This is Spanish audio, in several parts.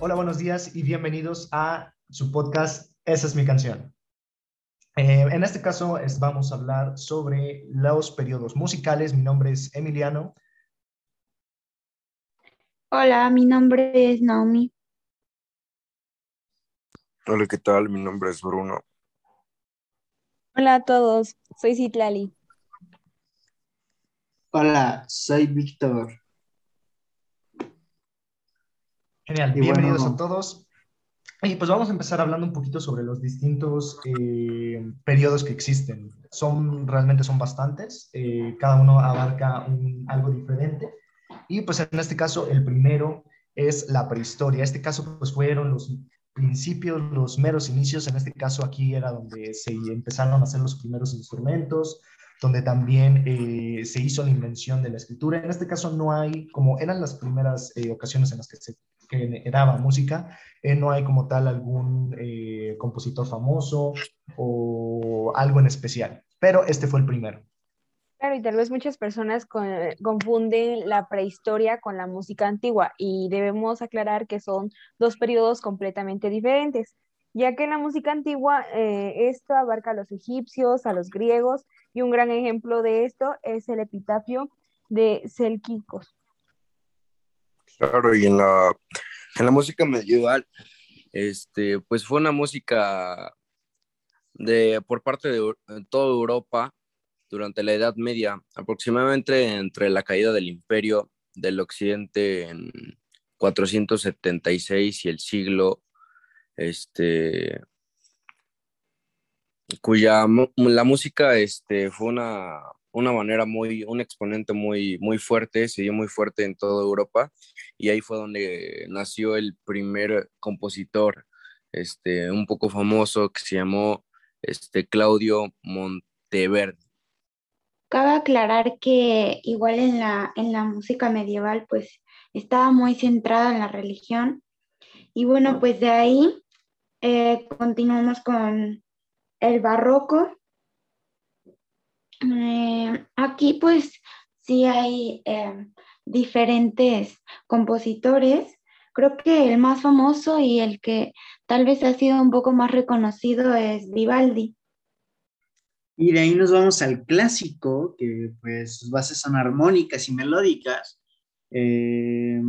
Hola, buenos días y bienvenidos a su podcast Esa es mi canción. Eh, en este caso es, vamos a hablar sobre los periodos musicales. Mi nombre es Emiliano. Hola, mi nombre es Naomi. Hola, ¿qué tal? Mi nombre es Bruno. Hola a todos, soy Citlali. Hola, soy Víctor. Genial, Y bienvenidos bueno- a todos. Y pues vamos a empezar hablando un poquito sobre los distintos eh, periodos que existen. Son, realmente son bastantes, eh, cada uno abarca un- algo diferente. Y pues en este caso, el primero es la prehistoria. Este caso pues fueron los principios, los meros inicios. En este caso aquí era donde se empezaron a hacer los primeros instrumentos, donde también eh, se hizo la invención de la escritura. En este caso no hay, como eran las primeras eh, ocasiones en las que se generaba música, eh, no hay como tal algún eh, compositor famoso o algo en especial, pero este fue el primero. Claro, y tal vez muchas personas con- confunden la prehistoria con la música antigua y debemos aclarar que son dos periodos completamente diferentes, ya que en la música antigua eh, esto abarca a los egipcios, a los griegos y un gran ejemplo de esto es el epitafio de Selkikos. Claro, y en la, en la música medieval, este, pues fue una música de, por parte de Eu- toda Europa durante la Edad Media, aproximadamente entre la caída del imperio del occidente en 476 y el siglo, este, cuya la música este, fue una, una manera muy, un exponente muy, muy fuerte, se dio muy fuerte en toda Europa y ahí fue donde nació el primer compositor este, un poco famoso que se llamó este, Claudio Monteverdi. Cabe aclarar que igual en la, en la música medieval pues estaba muy centrada en la religión y bueno pues de ahí eh, continuamos con el barroco. Eh, aquí pues sí hay eh, diferentes compositores. Creo que el más famoso y el que tal vez ha sido un poco más reconocido es Vivaldi. Y de ahí nos vamos al clásico, que pues sus bases son armónicas y melódicas, eh,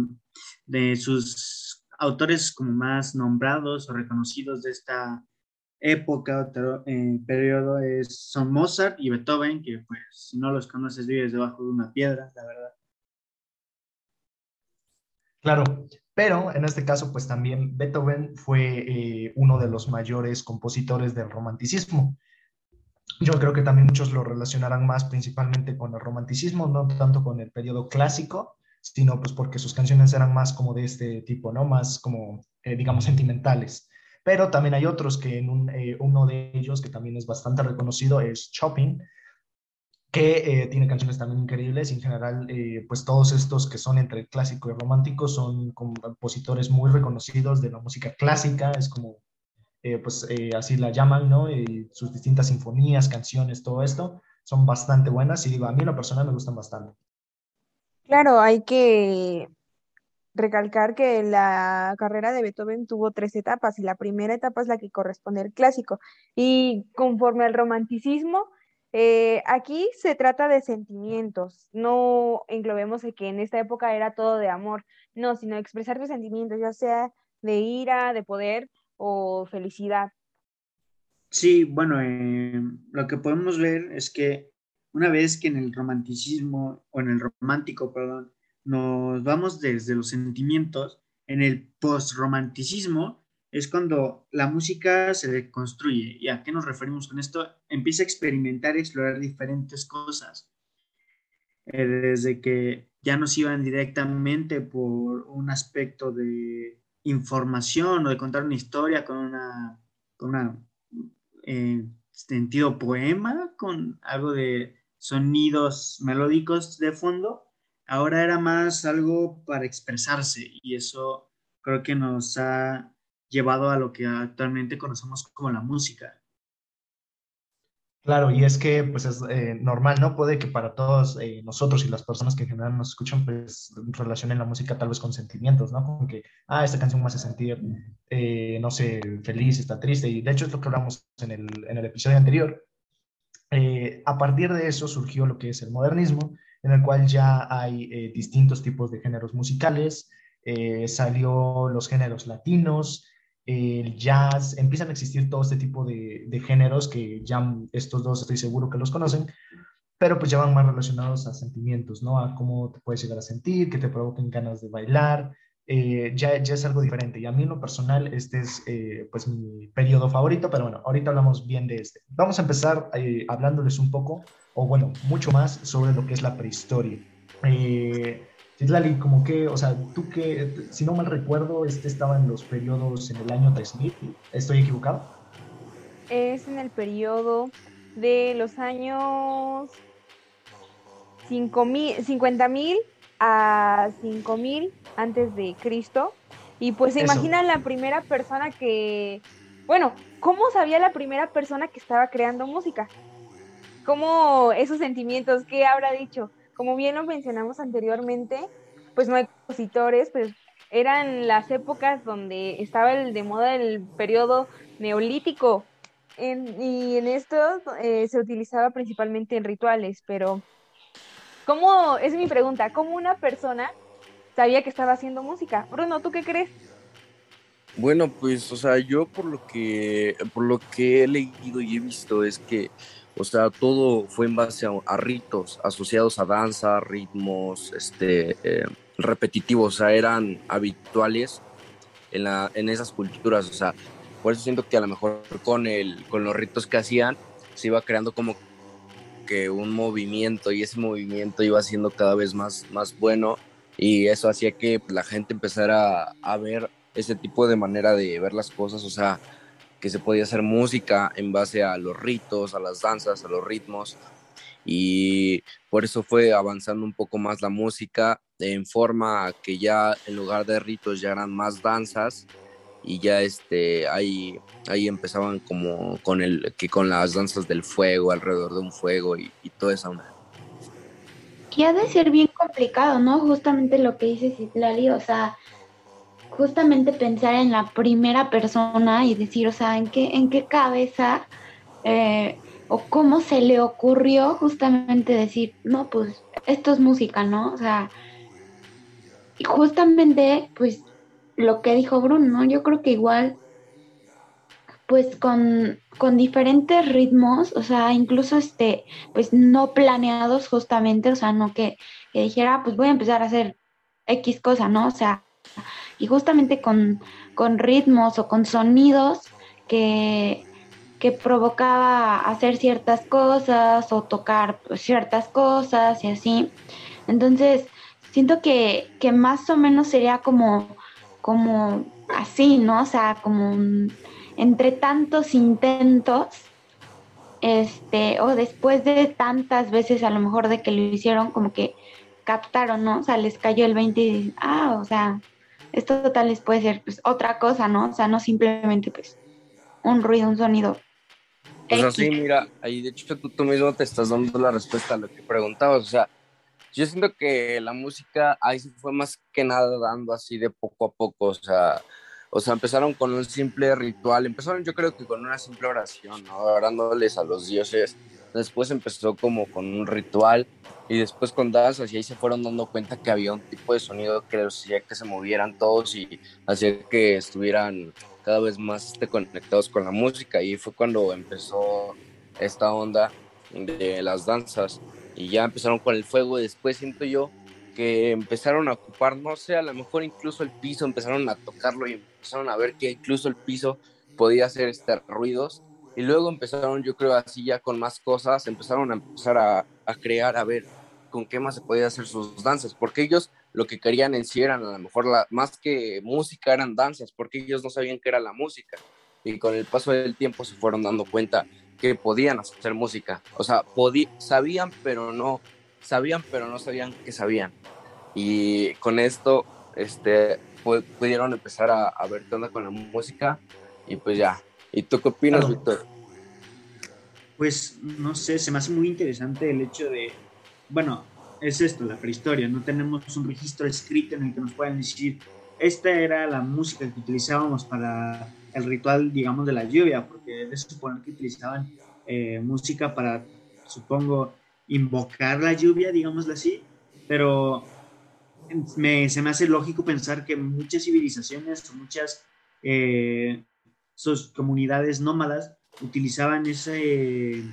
de sus autores como más nombrados o reconocidos de esta época, otro eh, periodo, es, son Mozart y Beethoven, que pues si no los conoces vives debajo de una piedra, la verdad. Claro, pero en este caso, pues también Beethoven fue eh, uno de los mayores compositores del romanticismo. Yo creo que también muchos lo relacionarán más principalmente con el romanticismo, no tanto con el periodo clásico, sino pues porque sus canciones eran más como de este tipo, ¿no? Más como, eh, digamos, sentimentales. Pero también hay otros que en un, eh, uno de ellos que también es bastante reconocido es Chopin, que eh, tiene canciones también increíbles en general, eh, pues todos estos que son entre clásico y romántico son compositores muy reconocidos de la música clásica, es como, eh, pues eh, así la llaman, ¿no? Y sus distintas sinfonías, canciones, todo esto son bastante buenas y a mí en lo personal me gustan bastante. Claro, hay que recalcar que la carrera de Beethoven tuvo tres etapas y la primera etapa es la que corresponde al clásico. Y conforme al romanticismo, eh, aquí se trata de sentimientos, no englobemos que en esta época era todo de amor, no, sino expresar tus sentimientos, ya sea de ira, de poder o felicidad. Sí, bueno, eh, lo que podemos ver es que una vez que en el romanticismo, o en el romántico, perdón, nos vamos desde los sentimientos, en el postromanticismo es cuando la música se deconstruye. ¿Y a qué nos referimos con esto? Empieza a experimentar y explorar diferentes cosas. Eh, desde que ya nos iban directamente por un aspecto de información o de contar una historia con una, con una eh, sentido poema, con algo de sonidos melódicos de fondo, ahora era más algo para expresarse y eso creo que nos ha llevado a lo que actualmente conocemos como la música. Claro, y es que pues es eh, normal, ¿no? Puede que para todos eh, nosotros y las personas que en general nos escuchan, pues relacionen la música tal vez con sentimientos, ¿no? Como que, ah, esta canción me hace sentir, eh, no sé, feliz, está triste, y de hecho es lo que hablamos en el, en el episodio anterior. a partir de eso surgió lo que es el modernismo, en el cual ya hay distintos tipos de géneros musicales, salió los géneros latinos, el jazz, empiezan a existir todo este tipo de, géneros que ya estos dos estoy seguro que los conocen, pero pues ya van más relacionados a sentimientos, ¿no? A cómo te puedes llegar a sentir, que te provoquen ganas de bailar, eh, ya, ya es algo diferente. Y a mí en lo personal este es eh, pues mi periodo favorito, pero bueno, ahorita hablamos bien de este. Vamos a empezar eh, hablándoles un poco, o bueno, mucho más sobre lo que es la prehistoria. Eh, Citlali, como que, o sea, tú que, si no mal recuerdo, este estaba en los periodos en el año 3000, ¿estoy equivocado? Es en el periodo de los años 50.000 a 5000 antes de Cristo. Y pues se imaginan la primera persona que, bueno, ¿cómo sabía la primera persona que estaba creando música? ¿Cómo esos sentimientos, qué habrá dicho? como bien lo mencionamos anteriormente, pues no hay compositores, pues eran las épocas donde estaba de moda el periodo neolítico y en esto eh, se utilizaba principalmente en rituales, pero ¿cómo, es mi pregunta, cómo una persona sabía que estaba haciendo música? Bruno, ¿tú qué crees? Bueno, pues, o sea, yo por lo que, por lo que he leído y he visto es que o sea, todo fue en base a, ritos asociados a danza, ritmos, este, eh, repetitivos, o sea, eran habituales en, la, en esas culturas, o sea, por eso siento que a lo mejor con, el, con los ritos que hacían se iba creando como que un movimiento y ese movimiento iba siendo cada vez más, más bueno y eso hacía que la gente empezara a ver ese tipo de manera de ver las cosas, o sea, que se podía hacer música en base a los ritos, a las danzas, a los ritmos. Y por eso fue avanzando un poco más la música en forma que ya en lugar de ritos ya eran más danzas y ya este ahí ahí empezaban como con el que con las danzas del fuego alrededor de un fuego y, y toda esa onda ha de ser bien complicado no justamente lo que dice Citlali o sea justamente pensar en la primera persona y decir, o sea, en qué, en qué cabeza eh, o cómo se le ocurrió justamente decir, no, pues esto es música, ¿no? O sea, y justamente, pues lo que dijo Bruno, yo creo que igual, pues con, con diferentes ritmos, o sea, incluso este, pues no planeados justamente, o sea, no que, que dijera, pues voy a empezar a hacer X cosa, ¿no? O sea, y justamente con, ritmos o con sonidos que, que provocaba hacer ciertas cosas o tocar pues, ciertas cosas y así. Entonces, siento que, más o menos sería como, como así, ¿no? O sea, como entre tantos intentos, este, o después de tantas veces a lo mejor de que lo hicieron, como que captaron, ¿no? O sea, les cayó el 20 y ah, o sea, esto tal vez puede ser pues otra cosa, ¿no? O sea, no simplemente pues un ruido, un sonido. Pues así, mira, ahí de hecho tú, tú mismo te estás dando la respuesta a lo que preguntabas, o sea, yo siento que la música ahí se fue más que nada dando así de poco a poco, o sea, o sea, empezaron con un simple ritual, empezaron yo creo que con una simple oración, ¿no? orándoles a los dioses, después empezó como con un ritual y después con danzas y ahí se fueron dando cuenta que había un tipo de sonido que hacía que se movieran todos y hacía que estuvieran cada vez más este, conectados con la música. Y fue cuando empezó esta onda de las danzas. Y ya empezaron con el fuego y después siento yo que empezaron a ocupar, no sé, a lo mejor incluso el piso, empezaron a tocarlo y empezaron a ver que incluso el piso podía hacer este, ruidos. Y luego empezaron yo creo así ya con más cosas, empezaron a empezar a, a crear, a ver con qué más se podía hacer sus danzas, porque ellos lo que querían en sí eran a lo mejor la, más que música eran danzas, porque ellos no sabían qué era la música. Y con el paso del tiempo se fueron dando cuenta que podían hacer música, o sea, sabían pero no sabían pero no sabían que sabían y con esto este pudieron empezar a, ver qué onda con la música y pues ya. ¿Y tú qué opinas, Víctor? pues no sé, se me hace muy interesante el hecho de, bueno, es esto, la prehistoria, no tenemos un registro escrito en el que nos puedan decir, esta era la música que utilizábamos para el ritual, digamos, de la lluvia, porque debe suponer que utilizaban eh, música para, supongo, invocar la lluvia, digámoslo así, pero me, se me hace lógico pensar que muchas civilizaciones o muchas eh, comunidades nómadas utilizaban ese,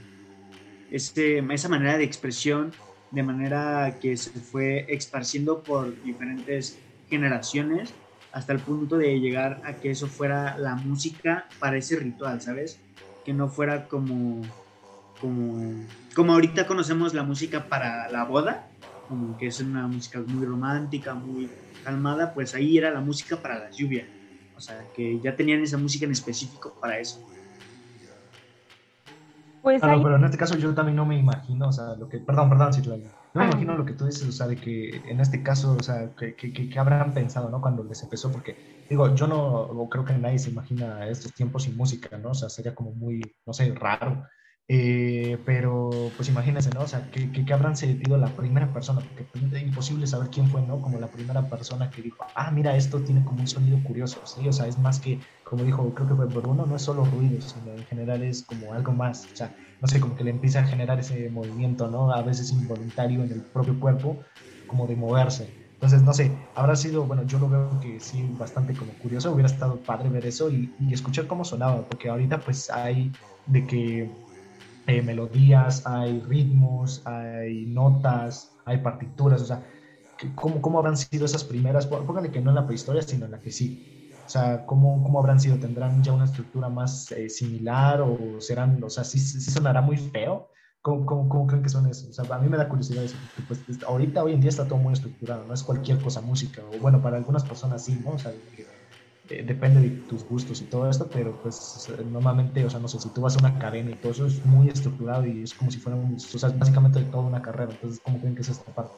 ese, esa manera de expresión de manera que se fue esparciendo por diferentes generaciones hasta el punto de llegar a que eso fuera la música para ese ritual, ¿sabes? Que no fuera como, como, como ahorita conocemos la música para la boda, como que es una música muy romántica, muy calmada, pues ahí era la música para la lluvia. O sea, que ya tenían esa música en específico para eso. Pues claro, pero en este caso yo también no me imagino, o sea, lo que, perdón, perdón, Citlali, no me imagino lo que tú dices, o sea, de que en este caso, o sea, que, que, que, habrán pensado, ¿no? Cuando les empezó, porque, digo, yo no, creo que nadie se imagina estos tiempos sin música, ¿no? O sea, sería como muy, no sé, raro. Eh, pero, pues imagínense, ¿no? O sea, que, que, habrán sentido la primera persona, porque pues, es imposible saber quién fue, ¿no? Como la primera persona que dijo, ah, mira, esto tiene como un sonido curioso, ¿sí? O sea, es más que, como dijo, creo que fue Bruno, no es solo ruido, sino en general es como algo más, o sea, no sé, como que le empieza a generar ese movimiento, ¿no? A veces involuntario en el propio cuerpo, como de moverse. Entonces, no sé, habrá sido, bueno, yo lo veo que sí, bastante como curioso, hubiera estado padre ver eso y escuchar cómo sonaba, porque ahorita pues hay de que melodías, hay ritmos, hay notas, hay partituras, o sea, ¿cómo, cómo habrán sido esas primeras? Póngale que no en la prehistoria, sino en la que sí. O sea, ¿cómo, cómo habrán sido? ¿Tendrán ya una estructura más eh, similar o serán, o sea, sí, sonará muy feo? ¿Cómo, cómo, cómo creen que son eso? O sea, a mí me da curiosidad eso, porque pues, ahorita, hoy en día está todo muy estructurado, no es cualquier cosa música, o bueno, para algunas personas sí, ¿no? O sea, eh, depende de tus gustos y todo esto, pero pues normalmente, o sea, no sé, si tú vas a una cadena y todo eso es muy estructurado y es como si fuera un, o sea, básicamente toda una carrera, entonces, ¿cómo creen que es esta parte?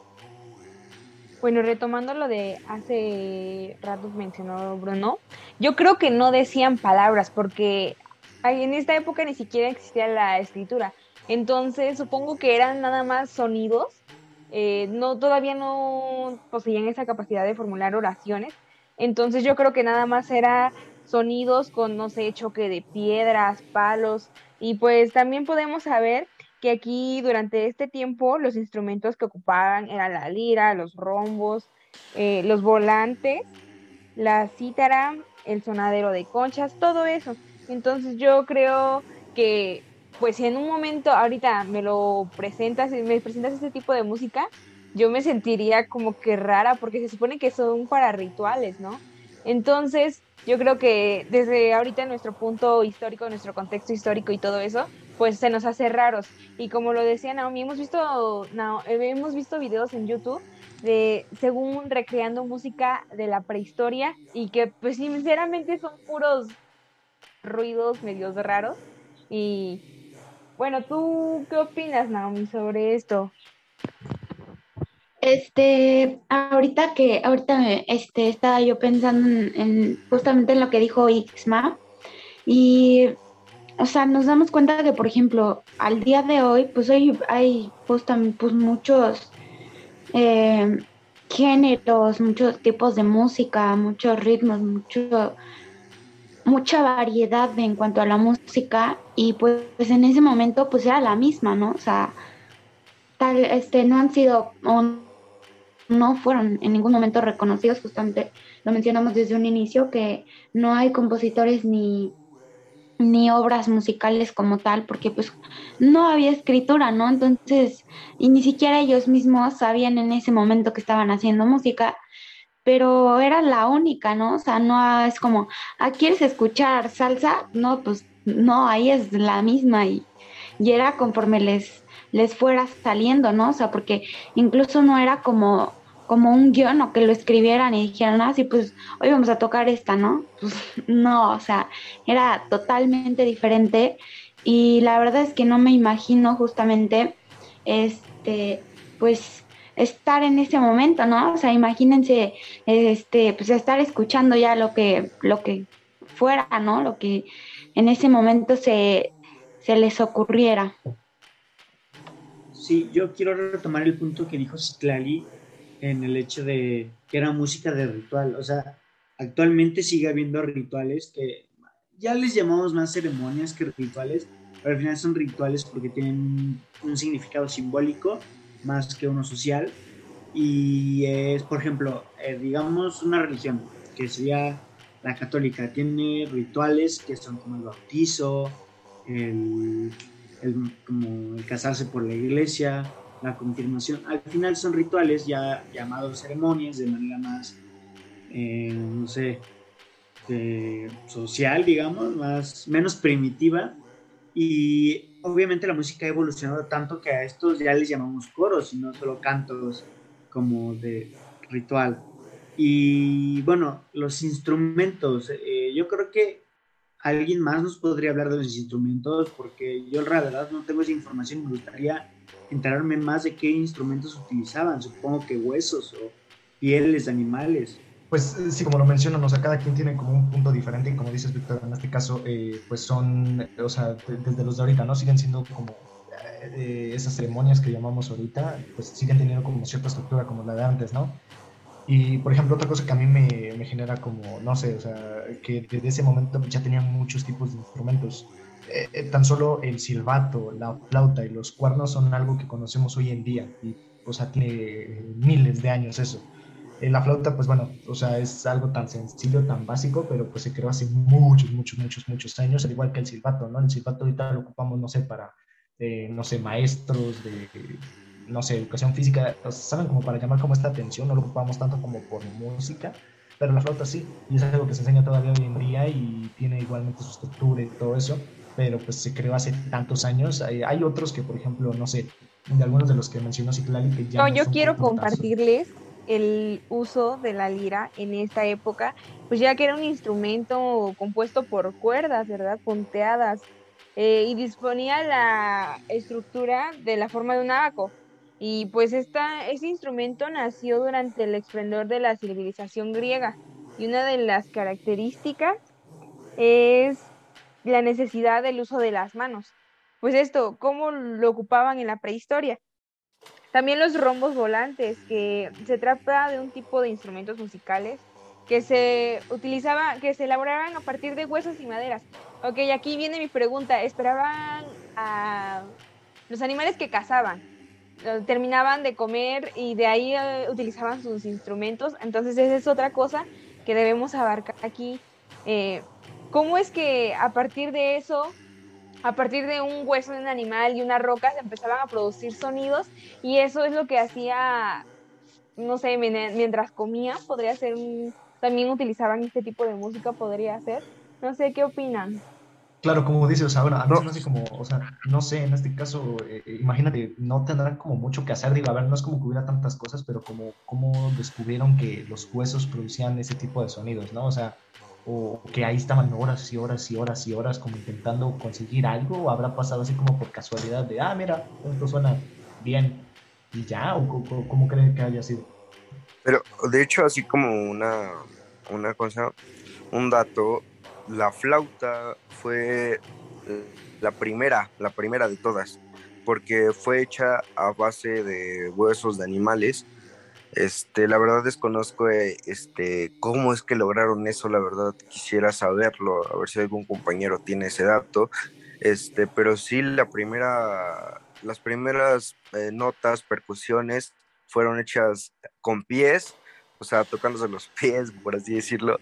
Bueno, retomando lo de hace rato mencionó Bruno, yo creo que no decían palabras porque en esta época ni siquiera existía la escritura, entonces supongo que eran nada más sonidos, eh, no todavía no poseían esa capacidad de formular oraciones, entonces yo creo que nada más era sonidos con, no sé, choque de piedras, palos. Y pues también podemos saber que aquí durante este tiempo los instrumentos que ocupaban eran la lira, los rombos, eh, los volantes, la cítara, el sonadero de conchas, todo eso. Entonces yo creo que pues en un momento ahorita me lo presentas, me presentas este tipo de música, yo me sentiría como que rara porque se supone que son para rituales, ¿no? Entonces, yo creo que desde ahorita nuestro punto histórico, nuestro contexto histórico y todo eso, pues se nos hace raros. Y como lo decía Naomi, hemos visto, no, hemos visto videos en YouTube de según recreando música de la prehistoria y que pues sinceramente son puros ruidos medios raros. Y bueno, ¿tú qué opinas, Naomi, sobre esto? Este, ahorita que, ahorita este, estaba yo pensando en, justamente en lo que dijo Ixma y, o sea, nos damos cuenta que, por ejemplo, al día de hoy, pues hay, hay pues, pues muchos eh, géneros, muchos tipos de música, muchos ritmos, mucho, mucha variedad en cuanto a la música y pues en ese momento pues era la misma, ¿no? O sea, tal, este, no han sido no fueron en ningún momento reconocidos, justamente lo mencionamos desde un inicio, que no hay compositores ni, ni obras musicales como tal, porque pues no había escritura, ¿no? Entonces, y ni siquiera ellos mismos sabían en ese momento que estaban haciendo música, pero era la única, ¿no? O sea, no es como, ¿ah, quieres escuchar salsa? No, pues no, ahí es la misma y, y era conforme les les fuera saliendo, ¿no? O sea, porque incluso no era como como un guion o que lo escribieran y dijeran, ah, sí, pues hoy vamos a tocar esta, ¿no? Pues no, o sea, era totalmente diferente y la verdad es que no me imagino justamente, este, pues estar en ese momento, ¿no? O sea, imagínense, este, pues estar escuchando ya lo que, lo que fuera, ¿no? Lo que en ese momento se, se les ocurriera. Sí, yo quiero retomar el punto que dijo Citlali en el hecho de que era música de ritual. O sea, actualmente sigue habiendo rituales que ya les llamamos más ceremonias que rituales, pero al final son rituales porque tienen un significado simbólico más que uno social. Y es, por ejemplo, eh, digamos una religión, que sería la católica, tiene rituales que son como el bautizo, el, como el casarse por la iglesia, la confirmación. Al final son rituales ya llamados ceremonias de manera más, eh, no sé, eh, social, digamos, más, menos primitiva. Y obviamente la música ha evolucionado tanto que a estos ya les llamamos coros y no solo cantos como de ritual. Y bueno, los instrumentos, eh, yo creo que alguien más nos podría hablar de los instrumentos porque yo la verdad no tengo esa información, me gustaría enterarme más de qué instrumentos utilizaban, supongo que huesos o pieles de animales. Pues eh, sí, como lo mencionan, o sea, cada quien tiene como un punto diferente y como dices, Víctor, en este caso, eh, pues son, o sea, desde los de ahorita, ¿no? Siguen siendo como eh, esas ceremonias que llamamos ahorita, pues siguen teniendo como cierta estructura como la de antes, ¿no? Y, por ejemplo, otra cosa que a mí me, me genera como, no sé, o sea, que desde ese momento ya tenían muchos tipos de instrumentos. tan solo el silbato, la flauta y los cuernos son algo que conocemos hoy en día. Y, o sea, tiene miles de años eso la flauta, pues bueno, o sea, es algo tan sencillo, tan básico, pero pues se creó hace muchos, muchos, muchos, muchos años, al igual que el silbato, ¿no? El silbato ahorita lo ocupamos, no sé, para, eh, no sé, maestros de, no sé, educación física, saben como para llamar como esta atención, no lo ocupamos tanto como por música, pero la flauta sí, y es algo que se enseña todavía hoy en día y tiene igualmente su estructura y todo eso, pero pues se creó hace tantos años. Hay, hay otros que, por ejemplo, no sé, de algunos de los que mencionó Citlali, que ya... No, yo quiero compartirles el uso de la lira en esta época, pues ya que era un instrumento compuesto por cuerdas, ¿verdad? Punteadas, eh, y disponía la estructura de la forma de un abaco. Y pues esta, este instrumento nació durante el esplendor de la civilización griega. Y una de las características es la necesidad del uso de las manos. Pues esto, ¿cómo lo ocupaban en la prehistoria? También los rombos volantes, que se trata de un tipo de instrumentos musicales que se utilizaba, que se elaboraban a partir de huesos y maderas. Ok, aquí viene mi pregunta. ¿Esperaban a los animales que cazaban? Terminaban de comer y de ahí eh, utilizaban sus instrumentos. Entonces esa es otra cosa que debemos abarcar aquí. Eh, ¿Cómo es que a partir de eso a partir de un hueso de un animal y una roca se empezaban a producir sonidos y eso es lo que hacía, no sé, mientras comían, podría ser también utilizaban este tipo de música, podría ser. No sé, ¿qué opinan? Claro, como dices, ahora, a mí no. como, o sea, no sé, en este caso, eh, imagínate, no tendrán como mucho que hacer, digo, a ver, no es como que hubiera tantas cosas, pero como, como descubrieron que los huesos producían ese tipo de sonidos, ¿no? O sea, o que ahí estaban horas y horas y horas y horas como intentando conseguir algo o habrá pasado así como por casualidad de, ah, mira, esto suena bien y ya, o, cómo creen que haya sido. Pero de hecho, así como una, una cosa, un dato, la flauta fue la primera, la primera de todas, porque fue hecha a base de huesos de animales este, la verdad desconozco eh, este, cómo es que lograron eso, la verdad quisiera saberlo, a ver si algún compañero tiene ese dato. Este, pero sí, la primera, las primeras eh, notas, percusiones fueron hechas con pies, o sea, tocándose los pies, por así decirlo,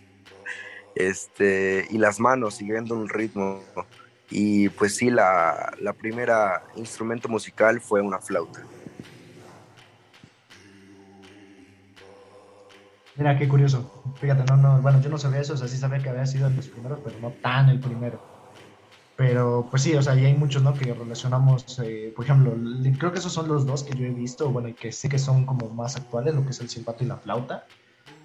este, y las manos siguiendo un ritmo. Y pues sí, la, la primera instrumento musical fue una flauta. Mira, qué curioso. Fíjate, no, no, bueno, yo no sabía eso, o sea, sí sabía que había sido el los primeros, pero no tan el primero. Pero, pues sí, o sea, y hay muchos, ¿no? Que relacionamos, eh, por ejemplo, creo que esos son los dos que yo he visto, bueno, y que sé que son como más actuales, lo que es el silbato y la flauta.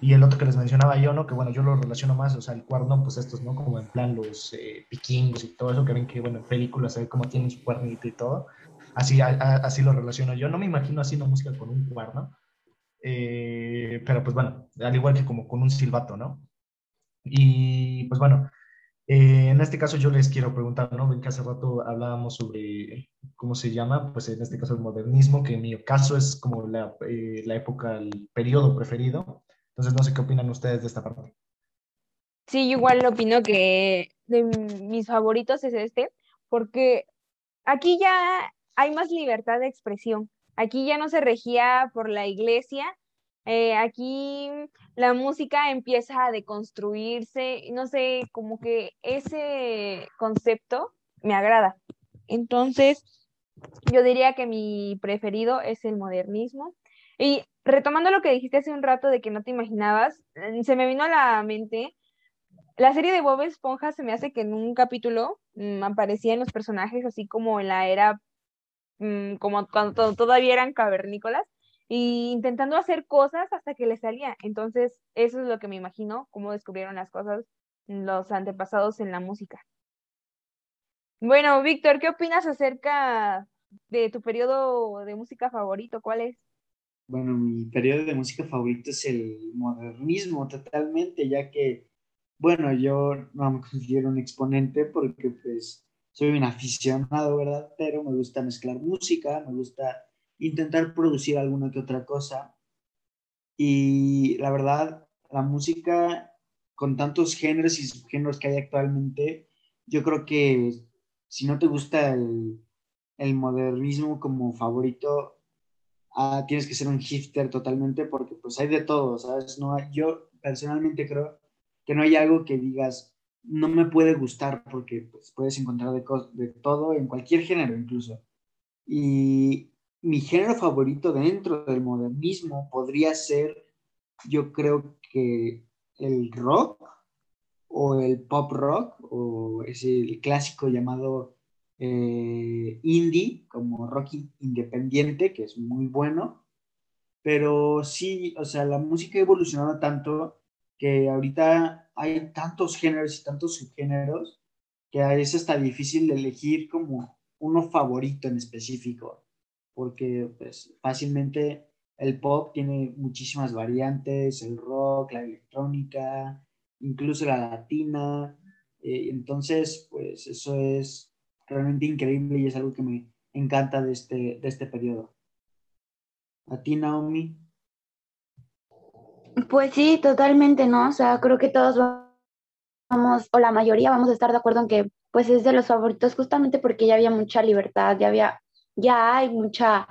Y el otro que les mencionaba yo, ¿no? Que bueno, yo lo relaciono más, o sea, el cuerno, pues estos, ¿no? Como en plan los eh, vikingos y todo eso, que ven que, bueno, en películas se ve cómo tienen su cuernito y todo. Así, así lo relaciono yo. No me imagino haciendo música con un cuerno, eh, pero pues bueno, al igual que como con un silbato, ¿no? Y pues bueno, Eh, en este caso yo les quiero preguntar, ¿no? Ven que hace rato hablábamos sobre, ¿cómo se llama? Pues en este caso el modernismo, que en mi caso es como la, eh, la época, el periodo preferido. Entonces no sé qué opinan ustedes de esta parte. Sí, igual opino que de mis favoritos es este, porque aquí ya hay más libertad de expresión. Aquí ya no se regía por la iglesia, eh, aquí la música empieza a deconstruirse, no sé, como que ese concepto me agrada. Entonces, yo diría que mi preferido es el modernismo. Y retomando lo que dijiste hace un rato de que no te imaginabas, mm, se me vino a la mente, la serie de Bob Esponja se me hace que en un capítulo mm, aparecían los personajes así como en la era, mm, como cuando todavía eran cavernícolas, y intentando hacer cosas hasta que les salía. Entonces, eso es lo que me imagino, cómo descubrieron las cosas los antepasados en la música. Bueno, Víctor, ¿qué opinas acerca de tu periodo de música favorito? ¿Cuál es? Bueno, mi periodo de música favorito es el modernismo totalmente, ya que, bueno, yo no me considero un exponente porque pues soy un aficionado, ¿verdad? Pero me gusta mezclar música, me gusta intentar producir alguna que otra cosa. Y la verdad, la música, con tantos géneros y subgéneros que hay actualmente, yo creo que si no te gusta el, el modernismo como favorito, ah, tienes que ser un hipster totalmente porque pues hay de todo, ¿sabes? No yo personalmente creo que no hay algo que digas, no me puede gustar porque pues, puedes encontrar de, de todo en cualquier género incluso. Y mi género favorito dentro del modernismo podría ser, yo creo que el rock o el pop rock o es el clásico llamado eh, indie, como rock independiente, que es muy bueno. Pero sí, o sea, la música ha evolucionado tanto que ahorita hay tantos géneros y tantos subgéneros que es hasta difícil de elegir como uno favorito en específico porque pues, fácilmente el pop tiene muchísimas variantes, el rock, la electrónica, incluso la latina. Eh, entonces, pues eso es realmente increíble y es algo que me encanta de este, de este periodo. ¿A ti, Naomi? Pues sí, totalmente, ¿no? O sea, creo que todos vamos, o la mayoría vamos a estar de acuerdo en que pues es de los favoritos justamente porque ya había mucha libertad, ya había ya hay mucha,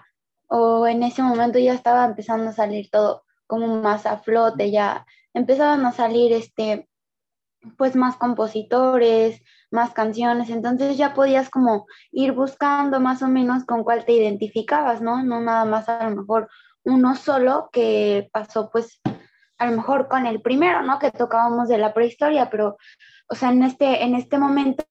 o en ese momento ya estaba empezando a salir todo como más a flote, ya empezaban a salir este, pues más compositores, más canciones, entonces ya podías como ir buscando más o menos con cuál te identificabas, ¿no? No nada más a lo mejor uno solo que pasó pues a lo mejor con el primero, ¿no? Que tocábamos de la prehistoria, pero, o sea, en este, en este momento,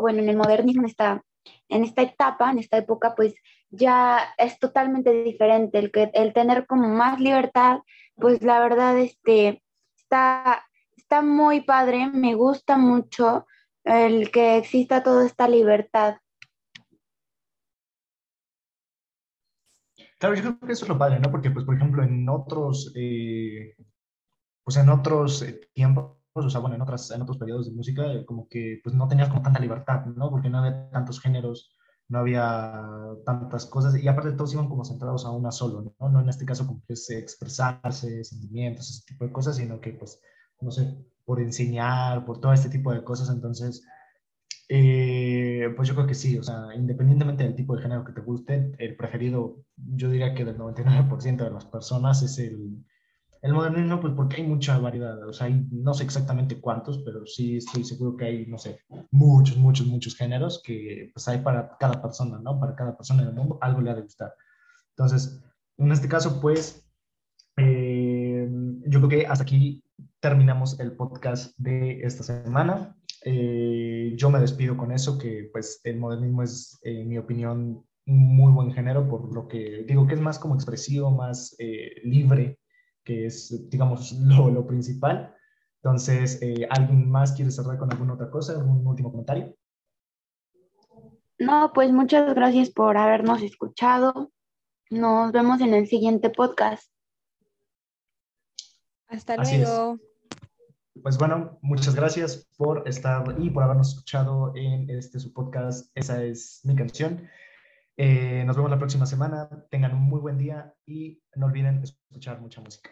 bueno, en el modernismo está en esta etapa, en esta época, pues ya es totalmente diferente. El, que, el tener como más libertad, pues la verdad este, está, está muy padre, me gusta mucho el que exista toda esta libertad. Claro, yo creo que eso es lo padre, ¿no? Porque, pues, por ejemplo, en otros, eh, pues en otros eh, tiempos, o sea, bueno, en, otras, en otros periodos de música, como que pues no tenías como tanta libertad, ¿no? Porque no había tantos géneros, no había tantas cosas, y aparte todos iban como centrados a una solo, ¿no? No en este caso como que es expresarse, sentimientos, ese tipo de cosas, sino que pues, no sé, por enseñar, por todo este tipo de cosas, entonces, eh, pues yo creo que sí, o sea, independientemente del tipo de género que te guste, el preferido, yo diría que del 99% de las personas es el, el modernismo, pues porque hay mucha variedad, o sea, no sé exactamente cuántos, pero sí estoy seguro que hay, no sé, muchos, muchos, muchos géneros que pues hay para cada persona, ¿no? Para cada persona del mundo algo le ha de gustar. Entonces, en este caso, pues, eh, yo creo que hasta aquí terminamos el podcast de esta semana. Eh, yo me despido con eso, que pues el modernismo es, en mi opinión, muy buen género, por lo que digo que es más como expresivo, más eh, libre, que es, digamos, lo, lo principal. Entonces, eh, ¿alguien más quiere cerrar con alguna otra cosa? ¿Algún último comentario? No, pues muchas gracias por habernos escuchado. Nos vemos en el siguiente podcast. Hasta luego. pues bueno, muchas gracias por estar y por habernos escuchado en este su podcast. Esa es mi canción. Eh, nos vemos la próxima semana. Tengan un muy buen día y no olviden escuchar mucha música.